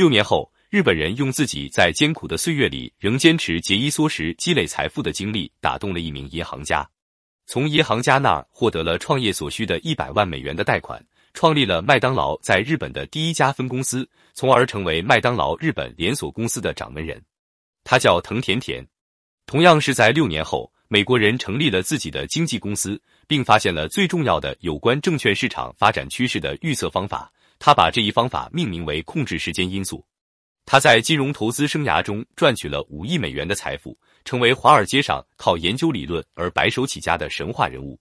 六年后，日本人用自己在艰苦的岁月里仍坚持节衣缩食积累财富的经历，打动了一名银行家，从银行家那儿获得了创业所需的一百万美元的贷款，创立了麦当劳在日本的第一家分公司，从而成为麦当劳日本连锁公司的掌门人。他叫藤田田。同样是在六年后，美国人成立了自己的经纪公司，并发现了最重要的有关证券市场发展趋势的预测方法。他把这一方法命名为控制时间因素。他在金融投资生涯中赚取了五亿美元的财富，成为华尔街上靠研究理论而白手起家的神话人物。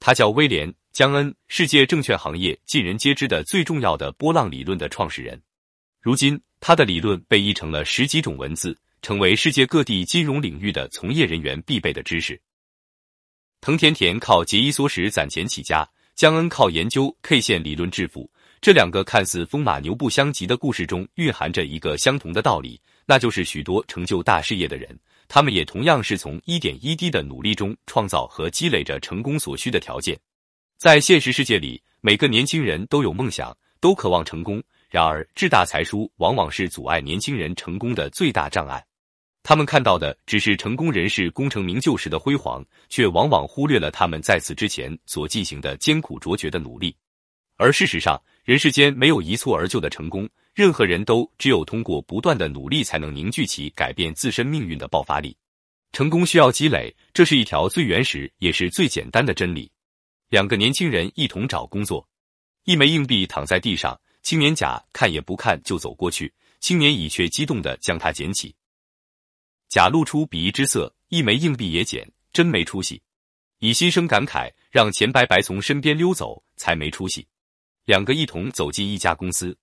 他叫威廉·江恩，世界证券行业尽人皆知的最重要的波浪理论的创始人。如今，他的理论被译成了十几种文字，成为世界各地金融领域的从业人员必备的知识。藤田田靠节衣缩食攒钱起家，江恩靠研究 K 线理论致富。这两个看似风马牛不相及的故事中，蕴含着一个相同的道理，那就是许多成就大事业的人，他们也同样是从一点一滴的努力中创造和积累着成功所需的条件。在现实世界里，每个年轻人都有梦想，都渴望成功，然而志大才疏往往是阻碍年轻人成功的最大障碍。他们看到的只是成功人士功成名就时的辉煌，却往往忽略了他们在此之前所进行的艰苦卓绝的努力。而事实上，人世间没有一蹴而就的成功，任何人都只有通过不断的努力，才能凝聚起改变自身命运的爆发力。成功需要积累，这是一条最原始也是最简单的真理。两个年轻人一同找工作，一枚硬币躺在地上，青年甲看也不看就走过去，青年乙却激动的将它捡起。甲露出鄙夷之色，一枚硬币也捡，真没出息。乙心生感慨，让钱白白从身边溜走，才没出息。两个一同走进一家公司，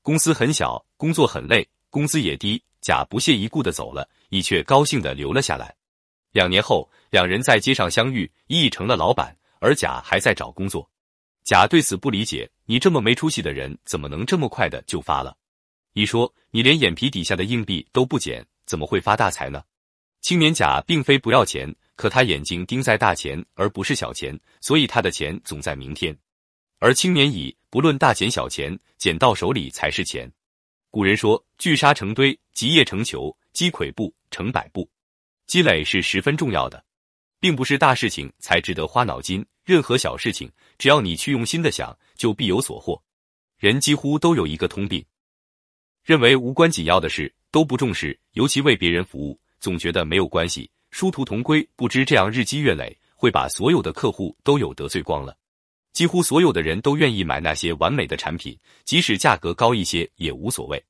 公司很小，工作很累，工资也低。甲不屑一顾的走了，乙却高兴的留了下来。两年后，两人在街上相遇，乙已成了老板，而甲还在找工作。甲对此不理解，你这么没出息的人，怎么能这么快的就发了？乙说，你连眼皮底下的硬币都不捡，怎么会发大财呢？青年甲并非不要钱，可他眼睛盯在大钱而不是小钱，所以他的钱总在明天。而青年乙不论大钱小钱，捡到手里才是钱。古人说：“聚沙成堆，积业成裘，积跬步，成百步。”积累是十分重要的，并不是大事情才值得花脑筋，任何小事情，只要你去用心的想，就必有所获。人几乎都有一个通病，认为无关紧要的事都不重视，尤其为别人服务，总觉得没有关系，殊途同归。不知这样日积月累，会把所有的客户都有得罪光了。几乎所有的人都愿意买那些完美的产品，即使价格高一些也无所谓。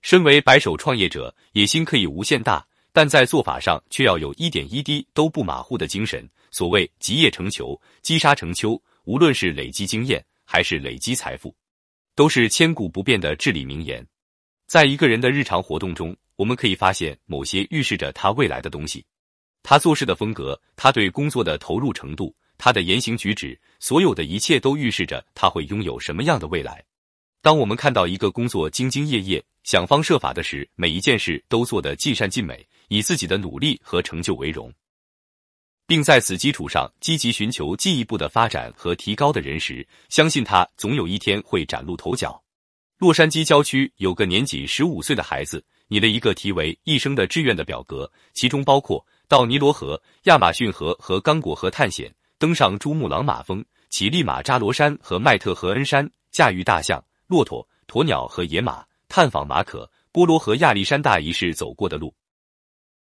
身为白手创业者，野心可以无限大，但在做法上却要有一点一滴都不马虎的精神。所谓积业成裘，积沙成丘，无论是累积经验还是累积财富，都是千古不变的至理名言。在一个人的日常活动中，我们可以发现某些预示着他未来的东西：他做事的风格，他对工作的投入程度。他的言行举止，所有的一切都预示着他会拥有什么样的未来。当我们看到一个工作兢兢业业、想方设法的时，每一件事都做得尽善尽美，以自己的努力和成就为荣，并在此基础上积极寻求进一步的发展和提高的人时，相信他总有一天会崭露头角。洛杉矶郊区有个年仅十五岁的孩子，拟了一个题为“一生的志愿”的表格，其中包括到尼罗河、亚马逊河和刚果河探险。登上珠穆朗玛峰，乞力马扎罗山和麦特和恩山，驾驭大象、骆驼、鸵鸟和野马，探访马可·波罗和亚历山大一世走过的路。